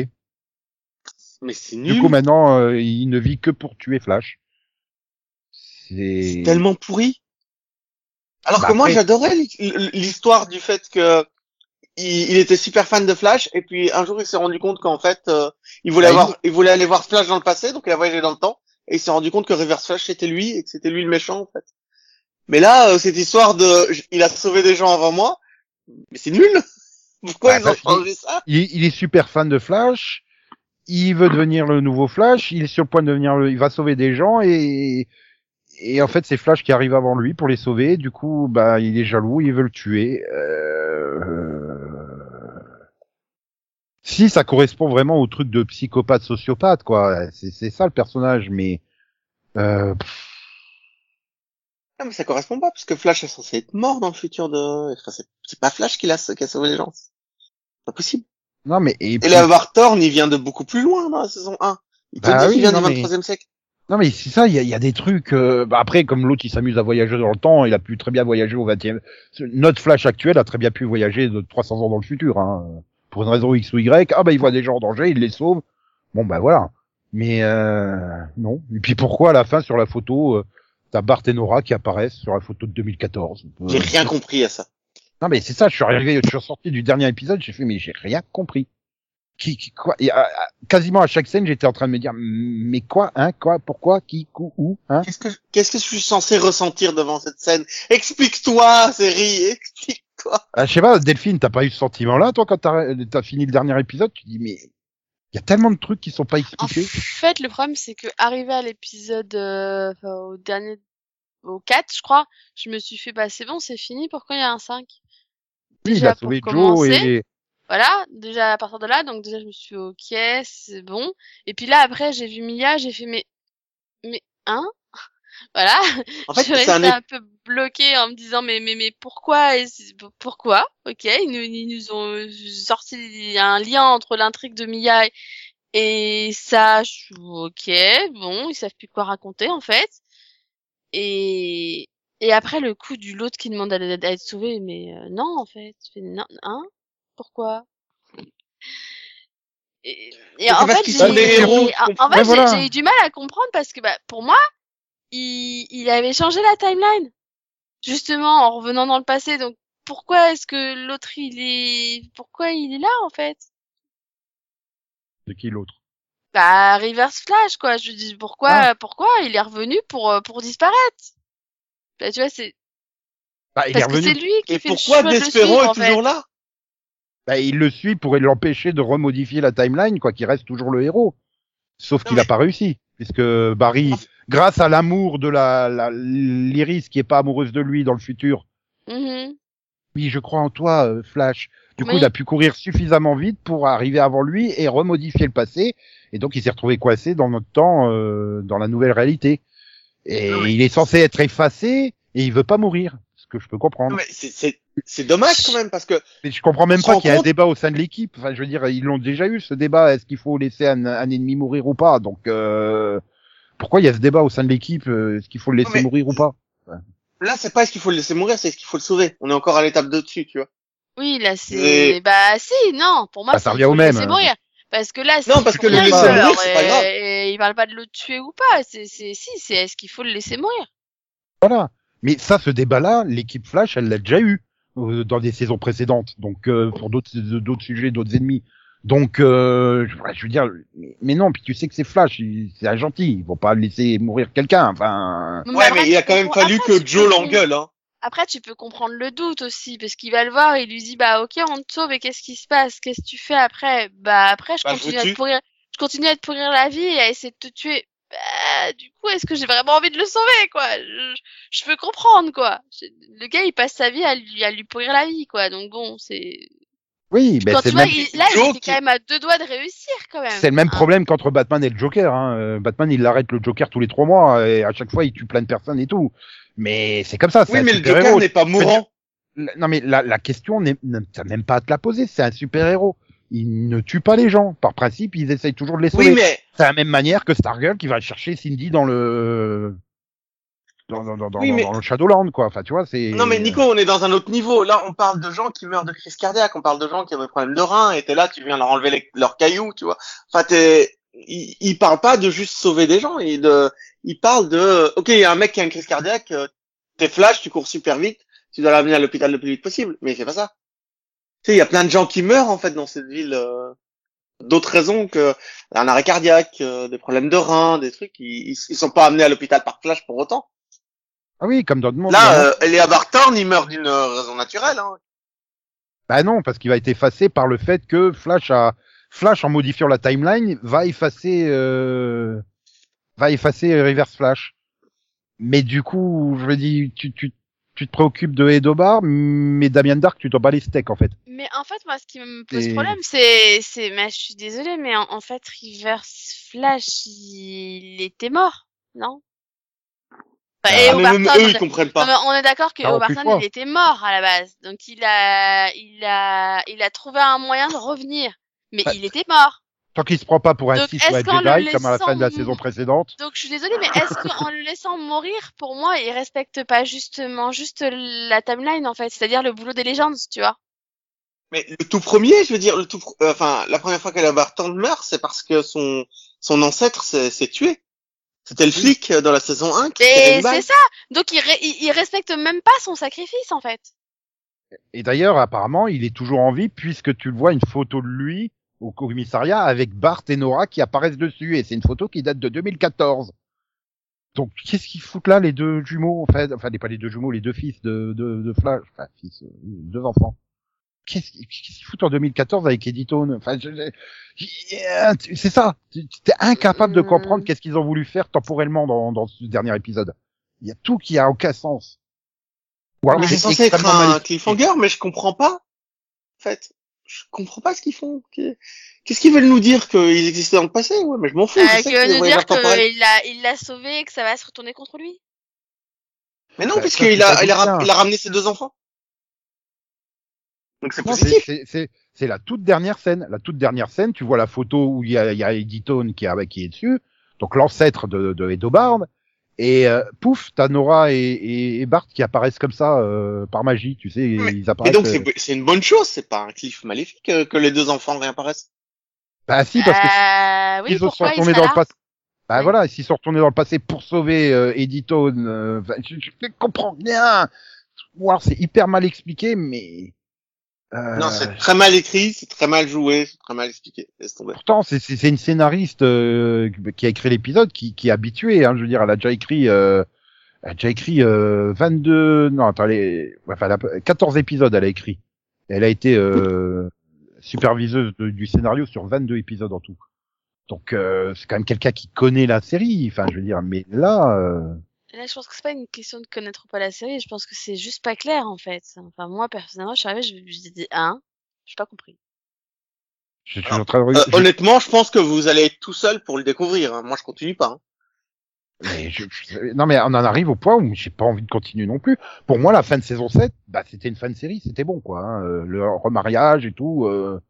Mais c'est Du nul. coup, maintenant, euh, il ne vit que pour tuer Flash. C'est tellement pourri. Alors Bah que moi, après- j'adorais l'hi- l'histoire du fait que il, était super fan de Flash et puis un jour il s'est rendu compte qu'en fait euh, il voulait Bah, avoir, il voulait aller voir Flash dans le passé, donc il a voyagé dans le temps et il s'est rendu compte que Reverse Flash c'était lui et que c'était lui le méchant en fait. Mais là, euh, cette histoire de, il a sauvé des gens avant moi, mais c'est nul. Pourquoi Bah, ils ont bah, changé ça? il, il est super fan de Flash. Il veut devenir le nouveau Flash, il est sur le point de devenir le, il va sauver des gens et et en fait c'est Flash qui arrive avant lui pour les sauver. Du coup, bah il est jaloux, il veut le tuer. Euh... Si ça correspond vraiment au truc de psychopathe sociopathe quoi, c'est ça le personnage, mais euh... Non, mais ça correspond pas, parce que Flash est censé être mort dans le futur de... Enfin, c'est- pas Flash qui, l'a, qui a sauvé les gens. C'est pas possible. Non mais et Et puis- le Thorn, il vient de beaucoup plus loin dans la saison 1. Il te Bah oui, qu'il vient du mais- 23e siècle. Non mais c'est ça, il y a, y a des trucs. euh, bah après, comme l'autre il s'amuse à voyager dans le temps, il a pu très bien voyager au 20e. Notre Flash actuel a très bien pu voyager de 300 ans dans le futur, hein, pour une raison X ou Y. Ah bah il voit des gens en danger, il les sauve. Bon bah voilà. Mais euh, non. Et puis pourquoi à la fin sur la photo, euh, t'as Bart et Nora qui apparaissent sur la photo de 2014 Euh, J'ai rien compris à ça. Non mais c'est ça, je suis arrivé, je suis sorti du dernier épisode, j'ai fait mais j'ai rien compris. Qui, qui quoi et, à- à- Quasiment à chaque scène, j'étais en train de me dire mais quoi, hein, quoi, pourquoi, qui, où, où, hein? Qu'est-ce que, qu'est-ce que je suis censé ressentir devant cette scène? Explique-toi, série, explique-toi. Ah, je sais pas, Delphine, t'as pas eu ce sentiment-là, toi, quand t'as as fini le dernier épisode, tu dis, mais il y a tellement de trucs qui sont pas En expliqués. fait, le problème, c'est que arrivé à l'épisode, euh, enfin, au dernier, au 4, je crois, je me suis fait, bah, c'est bon, c'est fini, pourquoi il y a un 5? Oui, il Déjà, a sauvé Joe et Voilà, déjà à partir de là, donc déjà je me suis fait ok, c'est bon. Et puis là après j'ai vu Mia, j'ai fait mais mais hein? Voilà, En fait, je suis c'est un, un peu bloquée en me disant mais mais mais pourquoi pourquoi? Ok, ils nous, ils nous ont sorti un lien entre l'intrigue de Mia et, et ça, je suis ok, bon, ils savent plus quoi raconter en fait. Et et après le coup du l'autre qui demande à, à être sauvé, mais euh, non en fait, fais, non, hein Pourquoi? Et, et C'est en fait, j'ai- en- En, fait, voilà. eu du mal à comprendre parce que bah, pour moi, il, il avait changé la timeline. Justement, en revenant dans le passé. Donc, pourquoi est-ce que l'autre, il est... Pourquoi il est là, en fait? De qui l'autre? Bah, Reverse Flash, quoi. Je dis, pourquoi Ah. pourquoi il est revenu pour, euh, pour disparaître? Bah, tu vois, c'est bah, il est parce que c'est revenu. lui qui Et fait le pourquoi de Despero suivre, est en fait. toujours là? Bah, il le suit pour l'empêcher de remodifier la timeline, quoi, qu'il reste toujours le héros. Sauf qu'il a mais- pas réussi, puisque Barry, fait- grâce à l'amour de la, la l'Iris qui est pas amoureuse de lui dans le futur, Mhm. oui, je crois en toi, euh, Flash. Du coup, Oui. il a pu courir suffisamment vite pour arriver avant lui et remodifier le passé. Et donc, il s'est retrouvé coincé dans notre temps, euh, dans la nouvelle réalité. Et mais- il est censé être effacé et il veut pas mourir. Ce que je peux comprendre. C'est, c'est, c'est dommage quand même parce que Mais je comprends même pas qu'il y ait un compte- débat au sein de l'équipe. Enfin, je veux dire, ils l'ont déjà eu ce débat. Est-ce qu'il faut laisser un, un ennemi mourir ou pas? Donc, euh, pourquoi il y a ce débat au sein de l'équipe? Euh, Est-ce qu'il faut le laisser mais- mourir ou pas? là, c'est pas est-ce qu'il faut le laisser mourir, c'est est-ce qu'il faut le sauver. On est encore à l'étape de dessus, tu vois. Oui, là, c'est... Et- Bah, si, non. Pour moi, Bah, ça c'est- revient au même. laisser mourir. Parce que là, Non, parce que le laisser mourir, c'est pas grave. Et il parle pas de le tuer ou pas. C'est, c'est, si, c'est est-ce qu'il faut le laisser mourir? Voilà. Mais ça, ce débat-là, l'équipe Flash, elle l'a déjà eu euh, dans des saisons précédentes. Donc, euh, pour d'autres d'autres sujets, d'autres ennemis. Donc, euh, je, je veux dire, mais, mais non. Puis tu sais que c'est Flash, c'est un gentil. Ils vont pas laisser mourir quelqu'un. Enfin, Ouais, mais il a quand même fallu après, que Joe l'engueule, hein. Après, tu peux comprendre le doute aussi, parce qu'il va le voir et il lui dit, bah, ok, on te sauve et qu'est-ce qui se passe? Qu'est-ce que tu fais après? Bah, après, je Bah, continue à te pourrir, je continue à te pourrir la vie et à essayer de te tuer. Bah, du coup, est-ce que j'ai vraiment envie de le sauver, quoi? Je, je peux comprendre, quoi. Le gars, il passe sa vie à lui, à lui pourrir la vie, quoi. Donc bon, c'est, oui, ben quand c'est même, il- là, il qui- quand même à deux doigts de réussir, quand même. c'est le même Hein. problème qu'entre Batman et le Joker. Hein. Euh, Batman, il arrête le Joker tous les trois mois et à chaque fois, il tue plein de personnes et tout. Mais c'est comme ça. Oui, mais le. Joker n'est pas mourant. Non mais la, la question n'est même pas à te la poser, c'est un super-héros. Il ne tue pas les gens. Par principe, ils essayent toujours de les sauver. Oui, mais C'est la même manière que Stargirl qui va chercher Cindy dans le dans, dans, dans, Oui, dans- mais- dans le Shadowland quoi. Enfin tu vois c'est. Non mais Nico, on est dans un autre niveau. Là, on parle de gens qui meurent de crise cardiaque, on parle de gens qui ont des problèmes de reins, et t'es là, tu viens leur enlever les- leurs cailloux, tu vois. Enfin, t'es, il, il parle pas de juste sauver des gens, il de, il parle de, ok, il y a un mec qui a une crise cardiaque, euh, t'es flash, tu cours super vite, tu dois l'amener à l'hôpital le plus vite possible, mais c'est pas ça. Tu sais, il y a plein de gens qui meurent en fait dans cette ville. euh, D'autres raisons que un arrêt cardiaque, euh, des problèmes de reins, des trucs, ils, ils, sont pas amenés à l'hôpital par flash pour autant. Ah oui comme dans le monde. Là, euh, Elia Barton, il meurt d'une euh, raison naturelle. Hein. Bah non parce qu'il va être effacé par le fait que Flash a Flash en modifiant la timeline va effacer euh, va effacer Reverse Flash. Mais du coup, je me dis, tu, tu, tu te préoccupes de Edobar, mais Damien Dark, tu t'en bats les steaks en fait. Mais en fait, moi, ce qui me pose Et- problème, c'est, c'est, mais je suis désolée, mais en, en fait, Reverse Flash, il était mort, non? Enfin, Ah, mais même eux, on ils est- comprennent pas. on est d'accord que Ah, fort. il était mort à la base, donc il a, il a, il a trouvé un moyen de revenir, mais Bah, il était mort. Tant qu'il se prend pas pour un Donc, Sith ou un Jedi, comme à la fin de la saison précédente, Donc je suis désolée, mais est-ce qu'en le laissant mourir, pour moi, il respecte pas justement juste la timeline en fait, c'est-à-dire le boulot des légendes, tu vois? Mais le tout premier, je veux dire, le tout, pr- euh, enfin, la première fois qu'elle Barton meurt, c'est parce que son, son ancêtre s'est s'est tué. C'était le flic euh, dans la saison 1 qui balle. c'est ça. Donc il, il, il respecte même pas son sacrifice en fait. Et d'ailleurs, apparemment, il est toujours en vie puisque tu le vois une photo de lui au commissariat avec Bart et Nora qui apparaissent dessus. Et c'est une photo qui date de 2014. Donc, qu'est-ce qu'ils foutent là, les deux jumeaux, en fait? Enfin, pas les deux jumeaux, les deux fils de, de, de Flash. Enfin, fils, euh, deux enfants. Qu'est-ce qu'ils foutent en 2014 avec Eddie Tone? Enfin, c'est ça. Tu es incapable de Hmm. comprendre qu'est-ce qu'ils ont voulu faire temporellement dans, dans ce dernier épisode. Il y a tout qui a aucun sens. Ou alors Mais c'est censé être un cliffhanger, mais je comprends pas. En fait, je comprends pas ce qu'ils font. Qu'est-ce qu'ils veulent nous dire qu'ils existaient dans le passé? Ouais, mais je m'en fous. Euh, je que nous dire qu'il l'a, il l'a sauvé et que ça va se retourner contre lui. Mais non, Bah, puisqu'il a, il a, il a ramené ses deux enfants. Donc c'est positif. c'est- C'est c'est la toute dernière scène. La toute dernière scène, tu vois la photo où il y a, il y a Eddie Tone qui, a- qui est dessus, donc l'ancêtre de, de Edobard, et euh, pouf, t'as Nora et, et, et Bart qui apparaissent comme ça euh, par magie, tu sais, Mais- ils Et apparaissent. donc euh, c'est c'est une bonne chose, c'est pas un cliff maléfique euh, que les deux enfants réapparaissent? Bah si, parce que Euh, oui, s'ils sont retournés dans le passé. Bah Oui. voilà, s'ils sont retournés dans le passé pour sauver euh, Eddie Tone, euh, enfin, je, je comprends bien. Ou alors c'est hyper mal expliqué, mais. Euh, Non, c'est très mal écrit, c'est très mal joué, c'est très mal expliqué. Laisse tomber. Pourtant, c'est- c'est c'est une scénariste euh, qui a écrit l'épisode, qui, qui est habituée. Hein, je veux dire, elle a déjà écrit, euh, elle a déjà écrit euh, 22, non, attends, est- enfin, elle a- 14 épisodes, elle a écrit. Elle a été euh, superviseuse de- du scénario sur 22 épisodes en tout. Donc, euh, c'est quand même quelqu'un qui connaît la série. Enfin, je veux dire, mais là, euh, Là, je pense que c'est pas une question de connaître ou pas la série. Je pense que c'est juste pas clair en fait. Enfin, moi personnellement, je suis arrivée, je me suis dit hein, j'ai pas compris. je suis en train de Euh, regarder. honnêtement, je pense que vous allez être tout seul pour le découvrir. hein. Moi, je continue pas. hein. Mais je- je- non mais on en arrive au point où j'ai pas envie de continuer non plus. Pour moi, la fin de saison 7, bah c'était une fin de série, c'était bon quoi. Hein, euh, le remariage et tout. euh,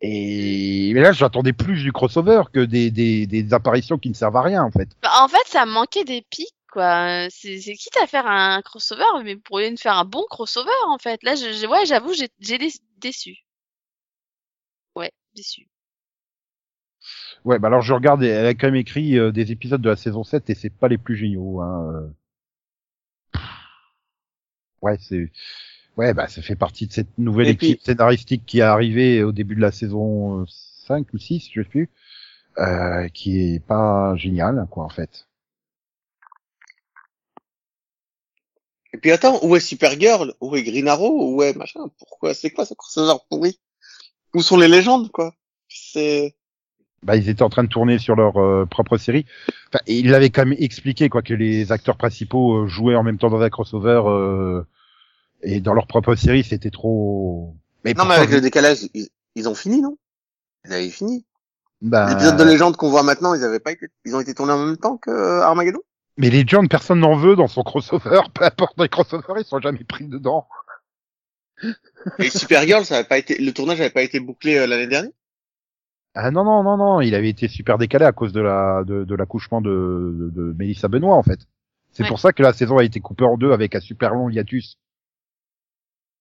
et mais là, j'attendais plus du crossover que des, des, des apparitions qui ne servent à rien en fait. Bah, en fait, ça manquait des pics quoi. C'est, c'est quitte à faire un crossover, mais vous pourriez faire un bon crossover en fait. Là, je, je- ouais, j'avoue, j'ai, j'ai dé- déçu. Ouais, déçu. Ouais, bah alors je regarde, elle a quand même écrit euh, des épisodes de la saison 7 et c'est pas les plus géniaux. Hein. euh. Ouais, c'est ouais, bah ça fait partie de cette nouvelle Et équipe puis- scénaristique qui est arrivée au début de la saison euh, 5 ou 6, je sais plus, euh, qui est pas géniale quoi en fait. Et puis attends, où est Supergirl? Où est Green Arrow? Où est machin? Pourquoi? C'est quoi ce crossover pourri? Où sont les légendes, quoi? C'est... Bah ils étaient en train de tourner sur leur euh, propre série. Enfin, ils l'avaient quand même expliqué quoi que les acteurs principaux euh, jouaient en même temps dans un crossover euh, et dans leur propre série, c'était trop. Mais Non, mais avec le décalage, ils, ils ont fini, non? Ils avaient fini. bah, Les épisodes de légende qu'on voit maintenant, ils avaient pas été... Ils ont été tournés en même temps que euh, Armageddon? Mais les John, personne n'en veut dans son crossover. Peu importe les crossovers, ils sont jamais pris dedans. Et Supergirl, ça avait pas été... Le tournage avait pas été bouclé euh, l'année dernière? Ah non non non non, il avait été super décalé à cause de la de, de l'accouchement de, de, de Mélissa Benoît en fait. C'est Ouais. pour ça que la saison a été coupée en deux avec un super long hiatus.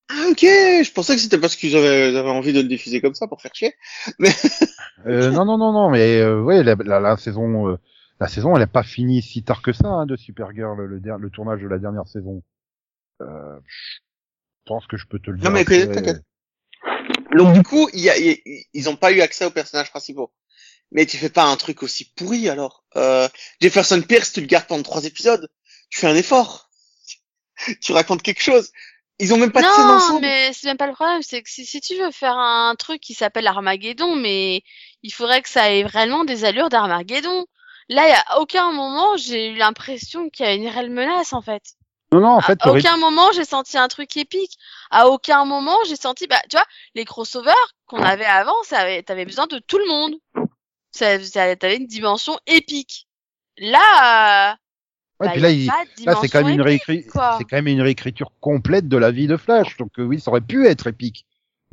Ah, ok Je pensais que c'était parce qu'ils avaient, avaient envie de le diffuser comme ça pour faire chier. Euh, non non non non, mais euh, ouais la, la, la saison euh, la saison elle a pas fini si tard que ça hein, de Supergirl le, der- le tournage de la dernière saison. Euh, je pense que je peux te le dire. Non, mais après. t'inquiète. Donc du coup, il y a, il y a- ils ont pas eu accès aux personnages principaux. Mais tu fais pas un truc aussi pourri alors. Euh, Jefferson Pierce, tu le gardes pendant trois épisodes. Tu fais un effort. tu racontes quelque chose. Ils ont même pas de scène Non, ensemble. mais c'est même pas le problème. C'est que si, si tu veux faire un truc qui s'appelle Armageddon, mais il faudrait que ça ait vraiment des allures d'Armageddon. Là, a aucun moment j'ai eu l'impression qu'il y a une réelle menace en fait. Non, non, en fait, à aucun moment j'ai senti un truc épique. À aucun moment j'ai senti, bah, tu vois, les crossovers qu'on avait avant, ça avait, t'avais besoin de tout le monde. Ça, ça- t'avais une dimension épique. Là, euh, ouais, bah, puis là, il- là, c'est quand réécri- quand même une réécriture complète de la vie de Flash. Donc euh, oui, ça aurait pu être épique,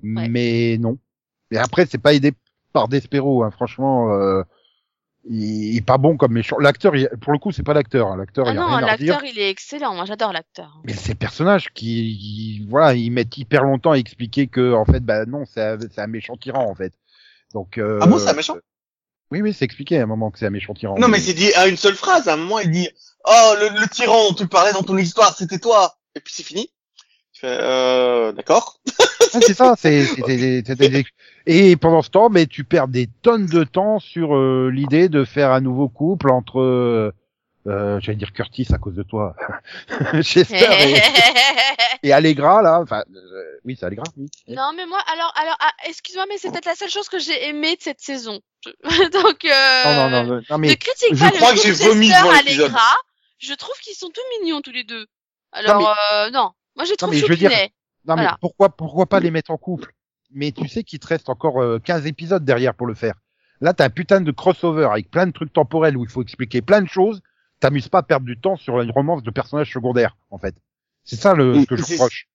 Ouais. mais non. Et après, c'est pas aidé par Despero. Hein. Franchement, euh, il, est pas bon comme méchant. L'acteur, il- pour le coup, c'est pas l'acteur. hein. L'acteur, Ah non, l'acteur il est excellent. Moi j'adore l'acteur. Mais ces personnages qui, ils- voilà, ils mettent hyper longtemps à expliquer que, en fait, bah non, c'est un, c'est un méchant tyran, en fait. Donc. Euh, Ah bon, c'est un méchant? Oui, oui, c'est expliqué à un moment que c'est un méchant tyran. Non, mais c'est dit à une seule phrase. À un moment, il dit Oh, le, le tyran dont tu parlais dans ton histoire, c'était toi. Et puis c'est fini. Tu fais, euh, d'accord. Ouais, c'est ça, c'est, c'est- c'est- c'est- c'est- et pendant ce temps, mais tu perds des tonnes de temps sur euh, l'idée de faire un nouveau couple entre, euh, euh, j'allais dire Curtis à cause de toi, Chester et, et Allegra là, enfin, euh, oui, c'est Allegra, oui. non mais moi alors alors ah, excuse-moi mais c'est peut-être la seule chose que j'ai aimé de cette saison. Je- Donc euh, Non, non, non, non, non, ne mais critique je pas crois le que j'ai vomi devant. Allegra. Je trouve qu'ils sont tout mignons tous les deux. Alors euh, non, moi je les trouve mais je veux dire- choupinets. Non, mais Voilà. pourquoi, pourquoi pas les mettre en couple? Mais tu sais qu'il te reste encore euh, 15 épisodes derrière pour le faire. Là, t'as un putain de crossover avec plein de trucs temporels où il faut expliquer plein de choses. T'amuses pas à perdre du temps sur une romance de personnages secondaires, en fait. C'est ça le, ce que je reproche.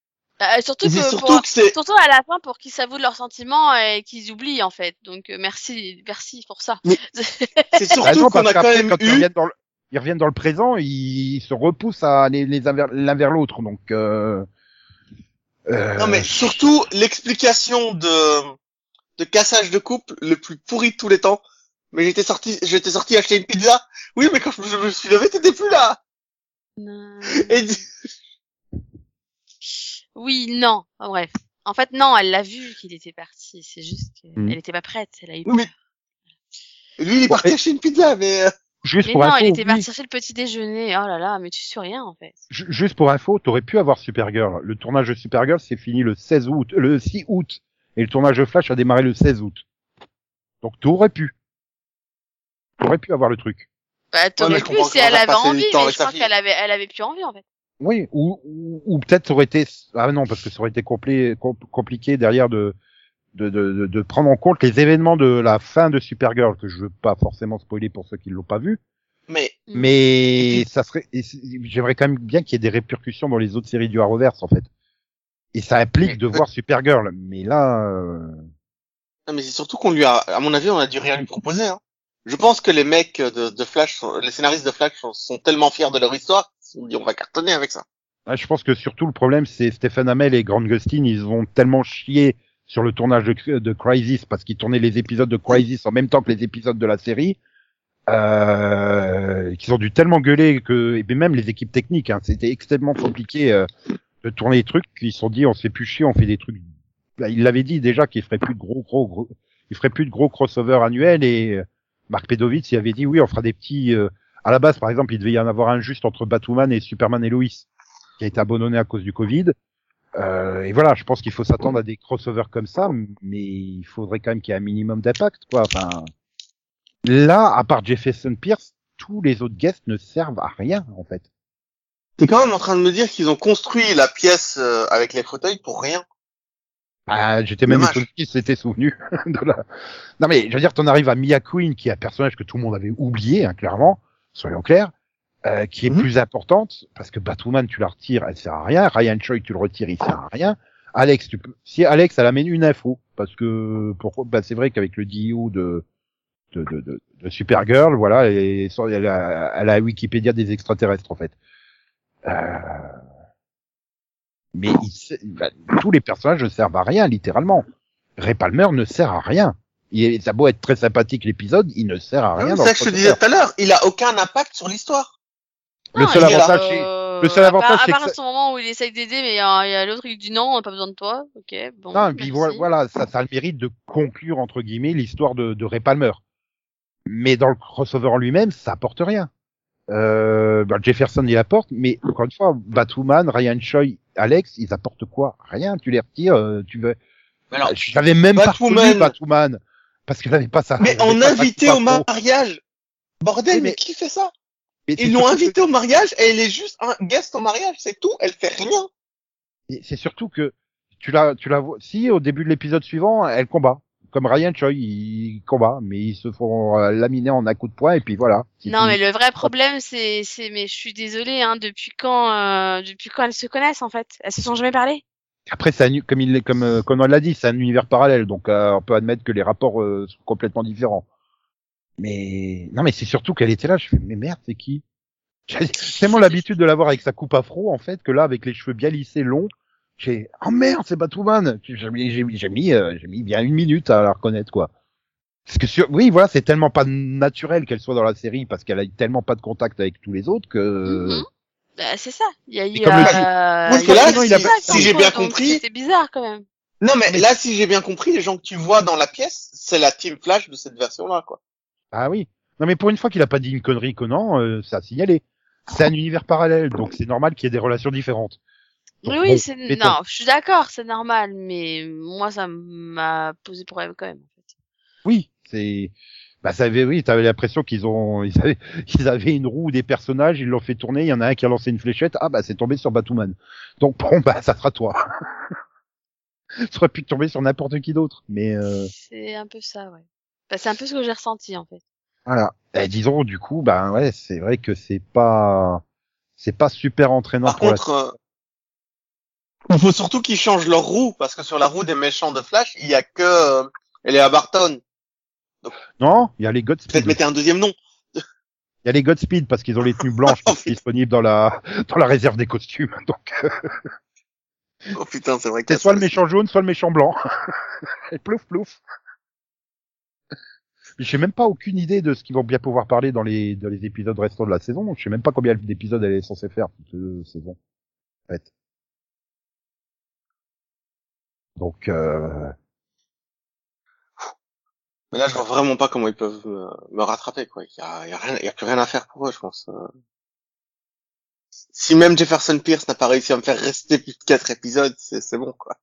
Euh, surtout que surtout pour- que c'est. surtout à la fin pour qu'ils s'avouent de leurs sentiments et qu'ils oublient en fait. Donc euh, merci merci pour ça. C'est Bah surtout non, qu'on a quand même eu. dans le, ils reviennent dans le présent, ils se repoussent à les, les l'un vers l'autre. Donc, euh, euh, Non, mais surtout l'explication de de cassage de couple le plus pourri de tous les temps. Mais j'étais sorti, j'étais sorti acheter une pizza. Oui, mais quand je me suis levé, t'étais plus là. Non. Et Oui, non. Enfin, bref. En fait, non, elle l'a vu qu'il était parti. C'est juste qu'elle Mm. était pas prête. Elle a eu Oui, mais lui, il est Bon, acheter une pizza, mais euh, juste Mais pour non, info, elle était partie chercher le petit déjeuner. Oh là là, mais tu suis rien en fait. ju- juste pour info, t'aurais pu avoir Supergirl. Le tournage de Supergirl s'est fini le 16 août, le 6 août, et le tournage de Flash a démarré le 16 août. Donc, t'aurais pu. T'aurais pu avoir le truc. Bah, t'aurais je pu si elle va avait envie, mais je crois qu'elle avait, elle avait plus envie en fait. Oui, ou, ou, ou peut-être ça aurait été ah non parce que ça aurait été compli- com- compliqué derrière de de, de, de de prendre en compte les événements de la fin de Supergirl que je veux pas forcément spoiler pour ceux qui l'ont pas vu, mais Mm. mais ça serait j'aimerais quand même bien qu'il y ait des répercussions dans les autres séries du Arrowverse en fait. Et ça implique de voir Supergirl, mais là euh, non, mais c'est surtout qu'on lui a, à mon avis, on a dû rien lui proposer. Hein. Je pense que les mecs de, de Flash, les scénaristes de Flash sont, sont tellement fiers de leur histoire, ils se sont dit on va cartonner avec ça. ouais, je pense que surtout le problème c'est Stephen Amell et Grant Gustin, ils ont tellement chié sur le tournage de, Crisis parce qu'ils tournaient les épisodes de Crisis en même temps que les épisodes de la série euh, qu'ils ont dû tellement gueuler que et même les équipes techniques hein, c'était extrêmement compliqué euh, de tourner les trucs. Ils se sont dit on se fait plus chier on fait des trucs. Bah, il l'avait dit déjà qu'il ferait plus de gros gros gros il ferait plus de gros crossover annuels et euh, Marc Pedovitz il avait dit oui on fera des petits euh, à la base par exemple il devait y en avoir un juste entre Batwoman et Superman et Lois qui a été abandonné à cause du Covid euh, et voilà je pense qu'il faut s'attendre à des crossovers comme ça mais il faudrait quand même qu'il y ait un minimum d'impact quoi enfin Là, à part Jefferson Pierce, tous les autres guests ne servent à rien, en fait. T'es quand même en train de me dire qu'ils ont construit la pièce euh, avec les fauteuils pour rien. Ah, j'étais même étonné qu'ils s'étaient souvenus de la... Non mais, je veux dire, t'en arrives à Mia Queen, qui est un personnage que tout le monde avait oublié, hein, clairement, soyons clairs, euh, qui est Mhm. plus importante, parce que Batwoman, tu la retires, elle sert à rien, Ryan Choi, tu le retires, il sert à rien. Alex, tu peux... si Alex, elle amène une info, parce que pourquoi bah, c'est vrai qu'avec le DIO de de, de, de, de Supergirl, voilà, et elle a, elle a Wikipédia des extraterrestres en fait. Euh... Mais il bah, tous les personnages ne servent à rien, littéralement. Ray Palmer ne sert à rien. Il, ça a beau être très sympathique l'épisode, il ne sert à rien. C'est ça que je te disais tout à l'heure. Il a aucun impact sur l'histoire. Le Non, seul est, avantage, c'est- euh, le seul avantage, à c'est part que à ce moment où il essaye d'aider, mais il y a, il y a l'autre qui dit non, on a pas besoin de toi. Ok, bon. Non, et puis voilà, voilà, ça, ça a le mérite de conclure entre guillemets l'histoire de, de Ray Palmer. Mais dans le crossover en lui-même, ça apporte rien. Euh, bah, Jefferson il apporte, mais encore une fois, Batwoman, Ryan Choi, Alex, ils apportent quoi? Rien. Tu les retires. euh, tu veux. Alors, Je l'avais même pas Batwoman- parce qu'elle avait pas ça. mais en invité au mariage. Bordel, mais- qui fait ça? Ils l'ont invitée au mariage et elle est juste un guest au mariage, c'est tout. Elle fait rien. C'est surtout que tu la, tu la vois. Si au début de l'épisode suivant, elle combat. Comme Ryan Choi, il combat, mais ils se font laminer en un coup de poing et puis voilà. Non, mais le vrai problème, c'est, c'est, mais je suis désolée, hein, depuis quand, euh, depuis quand elles se connaissent en fait? Elles se sont jamais parlé Après, c'est un- comme il comme euh, comme on l'a dit, c'est un univers parallèle, donc euh, on peut admettre que les rapports euh, sont complètement différents. Mais non, mais c'est surtout qu'elle était là. Je fais mais merde, c'est qui? J'ai tellement l'habitude de la voir avec sa coupe afro en fait que là, avec les cheveux bien lissés, longs, j'ai oh merde, c'est Batwoman. J'ai mis j'ai mis j'ai mis, euh, j'ai mis bien une minute à la reconnaître quoi. Parce que sur, oui, voilà, c'est tellement pas naturel qu'elle soit dans la série parce qu'elle a eu tellement pas de contact avec tous les autres que. Bah, c'est ça. Il y a eu. comme le euh, que y a là, si- si j'ai bien compris- C'était bizarre quand même. Non, mais là, si j'ai bien compris, les gens que tu vois dans la pièce, c'est la Team Flash de cette version-là, quoi. Ah oui. Non mais pour une fois qu'il a pas dit une connerie que non, euh, ça a signalé. C'est un univers parallèle, donc c'est normal qu'il y ait des relations différentes. Donc, oui, bon, c'est non, je suis d'accord, c'est normal, mais moi ça m'a posé problème quand même. En fait. Oui, c'est. Bah ça avait, oui, t'avais l'impression qu'ils ont, ils avaient, ils avaient une roue des personnages, ils l'ont fait tourner, il y en a un qui a lancé une fléchette, ah bah c'est tombé sur Batwoman. Donc bon bah ça sera toi. ça aurait pu tomber sur n'importe qui d'autre, mais euh, C'est un peu ça, ouais. Bah, c'est un peu ce que j'ai ressenti en fait. voilà. Et disons du coup, bah ouais, c'est vrai que c'est pas, c'est pas super entraînant Par pour la contre, euh, il faut surtout qu'ils changent leur roue, parce que sur la roue des méchants de Flash, il y a que, euh, elle est à Barton. Non, il y a les Peut-être Godspeed. mettez un deuxième nom. Il y a les Godspeed parce qu'ils ont les tenues blanches disponibles dans la dans la réserve des costumes. Donc euh, Oh putain, c'est vrai que c'est soit le méchant jaune, soit le méchant blanc. Et plouf plouf. J'ai même pas aucune idée de ce qu'ils vont bien pouvoir parler dans les dans les épisodes restants de la saison. Je sais même pas combien d'épisodes elle est censée faire cette euh, saison. En fait. Donc euh, Mais là, je vois vraiment pas comment ils peuvent me, rattraper, quoi. Il y a, y a rien, y a plus rien à faire pour eux, je pense. euh. Si même Jefferson Pierce n'a pas réussi à me faire rester plus de quatre épisodes, c'est bon, quoi.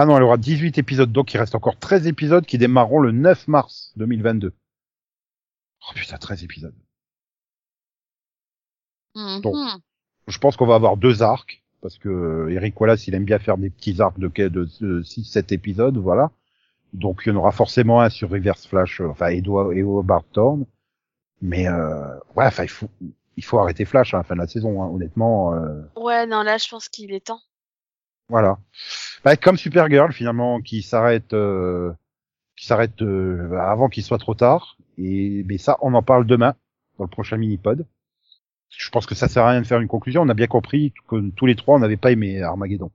Ah non, elle aura 18 épisodes donc il reste encore 13 épisodes qui démarreront le 9 mars 2022. Oh putain, 13 épisodes. Mhm. Bon. je pense qu'on va avoir deux arcs parce que euh, Eric Wallace il aime bien faire des petits arcs de de 6 7 épisodes voilà donc il y en aura forcément un sur Reverse Flash euh, enfin Edward Edo Barton mais euh, ouais enfin il faut il faut arrêter Flash à la fin de la saison hein, honnêtement euh, Ouais, non, là je pense qu'il est temps. Voilà bah, comme Supergirl finalement qui s'arrête euh, qui s'arrête euh, avant qu'il soit trop tard et mais ça on en parle demain dans le prochain mini pod je pense que ça sert à rien de faire une conclusion. On a bien compris que tous les trois, on n'avait pas aimé Armageddon.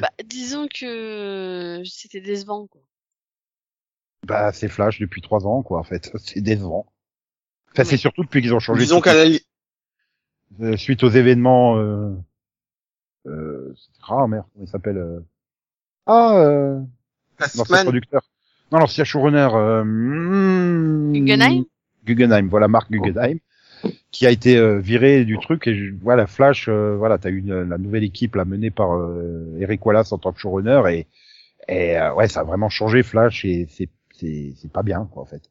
Bah, disons que c'était décevant, quoi. Bah, c'est Flash depuis trois ans, quoi, en fait. C'est décevant. Enfin, Oui. c'est surtout depuis qu'ils ont changé. Disons de- qu'à la li- suite aux événements, euh, euh, ah merde, comment il s'appelle euh... Ah, euh, l'ancien Man, producteur. Non, l'ancien showrunner. Euh... hmm, Guggenheim Guggenheim, voilà Marc Guggenheim, qui a été euh, viré du truc et je- voilà Flash, euh, voilà t'as eu une- la nouvelle équipe là menée par euh, Eric Wallace en tant que showrunner et et euh, ouais ça a vraiment changé Flash et c'est c'est c'est pas bien quoi en fait.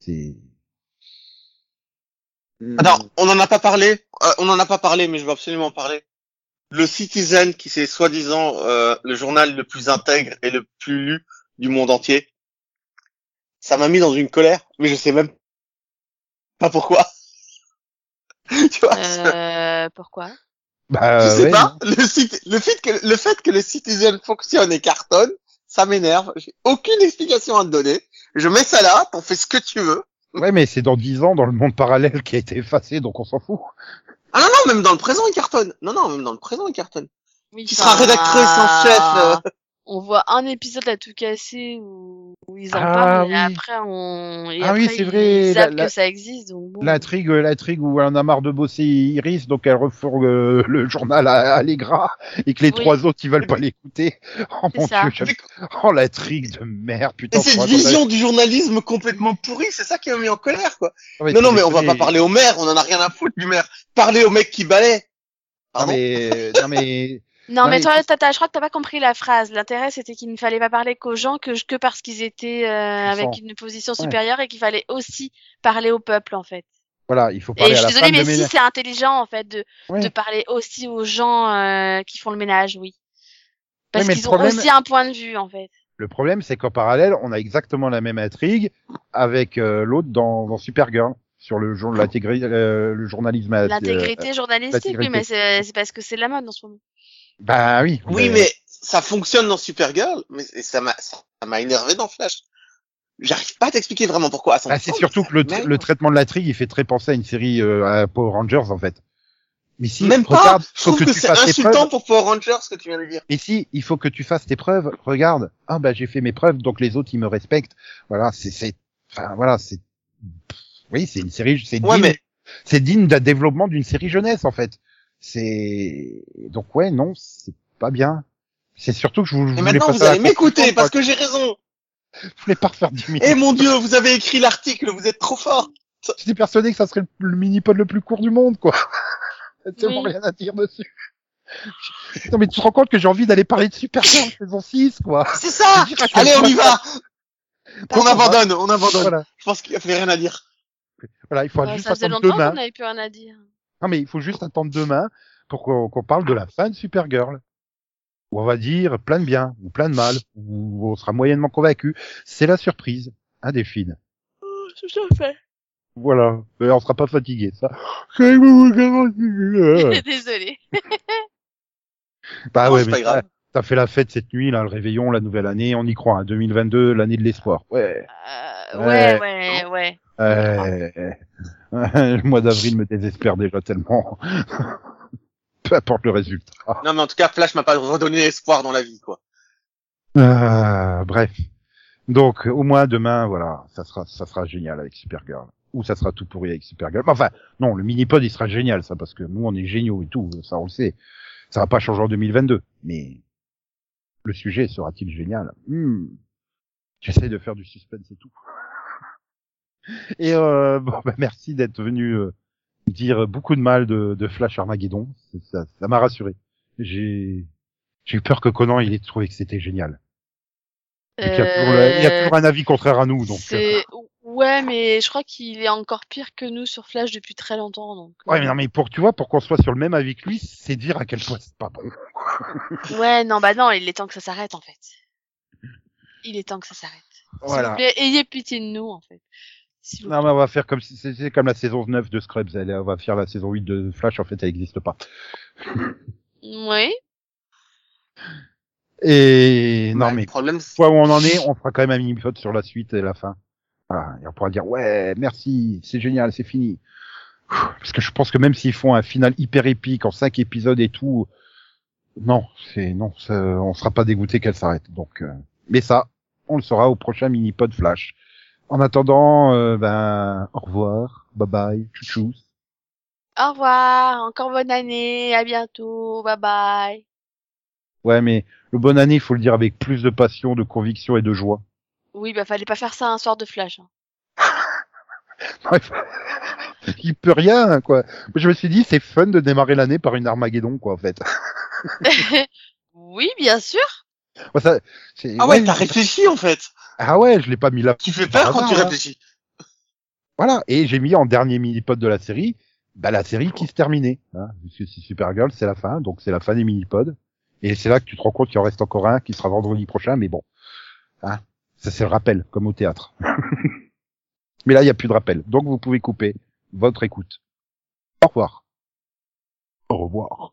C'est Attends, on en a pas parlé. Euh, on en a pas parlé, mais je veux absolument en parler. Le Citizen, qui c'est soi-disant euh, le journal le plus intègre et le plus lu du monde entier, ça m'a mis dans une colère, mais je sais même pas pourquoi. tu vois, Euh, pourquoi? Bah je sais ouais, pas. Le fait que le fait que le Citizen fonctionne et cartonne, ça m'énerve. J'ai aucune explication à te donner. Je mets ça là, t'en fais ce que tu veux. Ouais mais c'est dans dix ans dans le monde parallèle qui a été effacé donc on s'en fout. Ah non non, même dans le présent il cartonne. Non non, même dans le présent il cartonne. Oui, Qui sera rédactrice en chef. On voit un épisode à tout casser où, où ils en Ah, parlent, oui. et après on, et Ah oui, c'est ils vrai, la- savent la- que ça existe, donc bon. L'intrigue, l'intrigue où elle en a marre de bosser Iris, donc elle refourgue euh, le journal à, à Allegra et que les Oui. trois autres ils veulent pas l'écouter. Oh C'est mon ça. dieu, j'aime- oh l'intrigue de merde, putain. Et cette vision du journalisme complètement pourri, c'est ça qui m'a mis en colère, quoi. attendre- Non, non, mais on va pas parler au maire, on en a rien à foutre du maire. Parler au mec qui balaie. Non mais, non mais, Non, mais toi, t'as- je crois que t'as pas compris la phrase. L'intérêt, c'était qu'il ne fallait pas parler qu'aux gens que, que parce qu'ils étaient euh, avec une position Ouais. supérieure et qu'il fallait aussi parler au peuple, en fait. voilà, il faut Et parler je à suis la désolée, mais si c'est intelligent, en fait, de, Ouais. de parler aussi aux gens euh, qui font le ménage, oui. Parce qu'ils ont problème- aussi un point de vue, en fait. Le problème, c'est qu'en parallèle, on a exactement la même intrigue avec euh, l'autre dans, dans Supergirl sur le, jour- euh, le journalisme. euh, L'intégrité journalistique, oui, mais c'est c'est parce que c'est la mode en ce moment. Bah oui. Oui, mais ça fonctionne dans Supergirl, mais et ça m'a, ça m'a énervé dans Flash. J'arrive pas à t'expliquer vraiment pourquoi. à 100%, Ah, c'est surtout mais que le, le traitement de l'intrigue, il fait très penser à une série euh, à Power Rangers en fait. Mais si, Même pas. regarde, Je faut trouve que, que, tu c'est fasses tes insultant preuves. pour Power Rangers ce que tu viens de dire. Et si, il faut que tu fasses tes preuves. Regarde, ah bah j'ai fait mes preuves, donc les autres ils me respectent. Voilà, c'est, c'est, enfin voilà, c'est, oui, c'est une série, c'est Ouais, digne, mais c'est digne d'un développement d'une série jeunesse en fait. C'est donc ouais, non, c'est pas bien. C'est surtout que je, vous, je Et maintenant, vous allez m'écouter parce que j'ai raison. je voulais pas refaire 10 minutes. Eh mon dieu, vous avez écrit l'article, vous êtes trop fort. J'étais persuadé que ça serait le, mini-pod le plus court du monde, quoi. T'as tellement Oui. rien à dire dessus. Non, mais tu te rends compte que j'ai envie d'aller parler de Supergirl saison 6, quoi. C'est ça. Allez, on y va. On abandonne, on abandonne. Voilà. Je pense qu'il y a plus rien à dire. Voilà, il faut Ouais, juste ça faisait longtemps demain. qu'on n'avait plus rien à dire. Non, mais il faut juste attendre demain pour qu'on qu'on parle de la fin de Supergirl. Où on va dire plein de bien, ou plein de mal, ou on sera moyennement convaincu. C'est la surprise, hein, Delphine. Tout à fait. Voilà. Mais on sera pas fatigué, ça. Désolée. Bah ouais, mais pas grave. T'as fait la fête cette nuit, là, le réveillon, la nouvelle année, on y croit, hein, 2022, l'année de l'espoir. Ouais. Euh, Ouais. ouais, ouais, ouais. Euh, le mois d'avril me désespère déjà tellement. Peu importe le résultat. Non, mais en tout cas, Flash m'a pas redonné espoir dans la vie, quoi. Euh, bref. Donc, au moins demain, voilà, ça sera, ça sera génial avec Supergirl. Ou ça sera tout pourri avec Supergirl. Enfin, non, le mini-pod, il sera génial, ça, parce que nous, on est géniaux et tout, ça, on le sait. Ça va pas changer en 2022. Mais, le sujet sera-t-il génial? Hmm. J'essaie de faire du suspense et tout. Et, euh, bon, bah, merci d'être venu euh, dire beaucoup de mal de, de Flash Armageddon. Ça, ça m'a rassuré. J'ai, j'ai eu peur que Conan, il ait trouvé que c'était génial. Qu'il y a le- il y a Euh, toujours un avis contraire à nous, donc. euh, ouais, mais je crois qu'il est encore pire que nous sur Flash depuis très longtemps, donc. Ouais, mais non, mais pour, tu vois, pour qu'on soit sur le même avis que lui, c'est dire à quel point c'est pas bon. Ouais, non, bah non, il est temps que ça s'arrête en fait. Il est temps que ça s'arrête. S'il vous Voilà. plaît, ayez pitié de nous en fait. Non, mais on va faire comme si c'était comme la saison 9 de Scrubs. Elle, on va faire la saison 8 de Flash. En fait, elle n'existe pas. Oui. Et non, Ouais, mais le problème, c'est- fois où on en est, on fera quand même un mini-pod sur la suite et la fin. Voilà. Et on pourra dire, ouais, merci, c'est génial, c'est fini. Parce que je pense que même s'ils font un final hyper épique en cinq épisodes et tout, non, c'est, non, ça- on sera pas dégoûté qu'elle s'arrête. Donc, euh, mais ça, on le saura au prochain mini-pod Flash. En attendant, euh, ben, au revoir, bye bye, chouchous. Au revoir, encore bonne année, à bientôt, bye bye. Ouais, mais le bonne année, il faut le dire avec plus de passion, de conviction et de joie. Oui, bah fallait pas faire ça un soir de Flash. hein. Bref. il peut rien, quoi. Je me suis dit, c'est fun de démarrer l'année par une Armageddon, quoi, en fait. oui, bien sûr. Moi, ça, c'est- Ah ouais, t'as réfléchi, en fait. Ah ouais, je l'ai pas mis là. Tu fais peur quand hasard, tu réfléchis. Voilà. Et j'ai mis en dernier mini-pod de la série, bah, la série qui se terminait. Hein, parce que si Supergirl, c'est la fin, donc c'est la fin des mini-pods. Et c'est là que tu te rends compte qu'il en reste encore un qui sera vendredi prochain, mais bon. Hein, ça c'est le rappel, comme au théâtre. mais là, il n'y a plus de rappel. Donc vous pouvez couper votre écoute. Au revoir. Au revoir.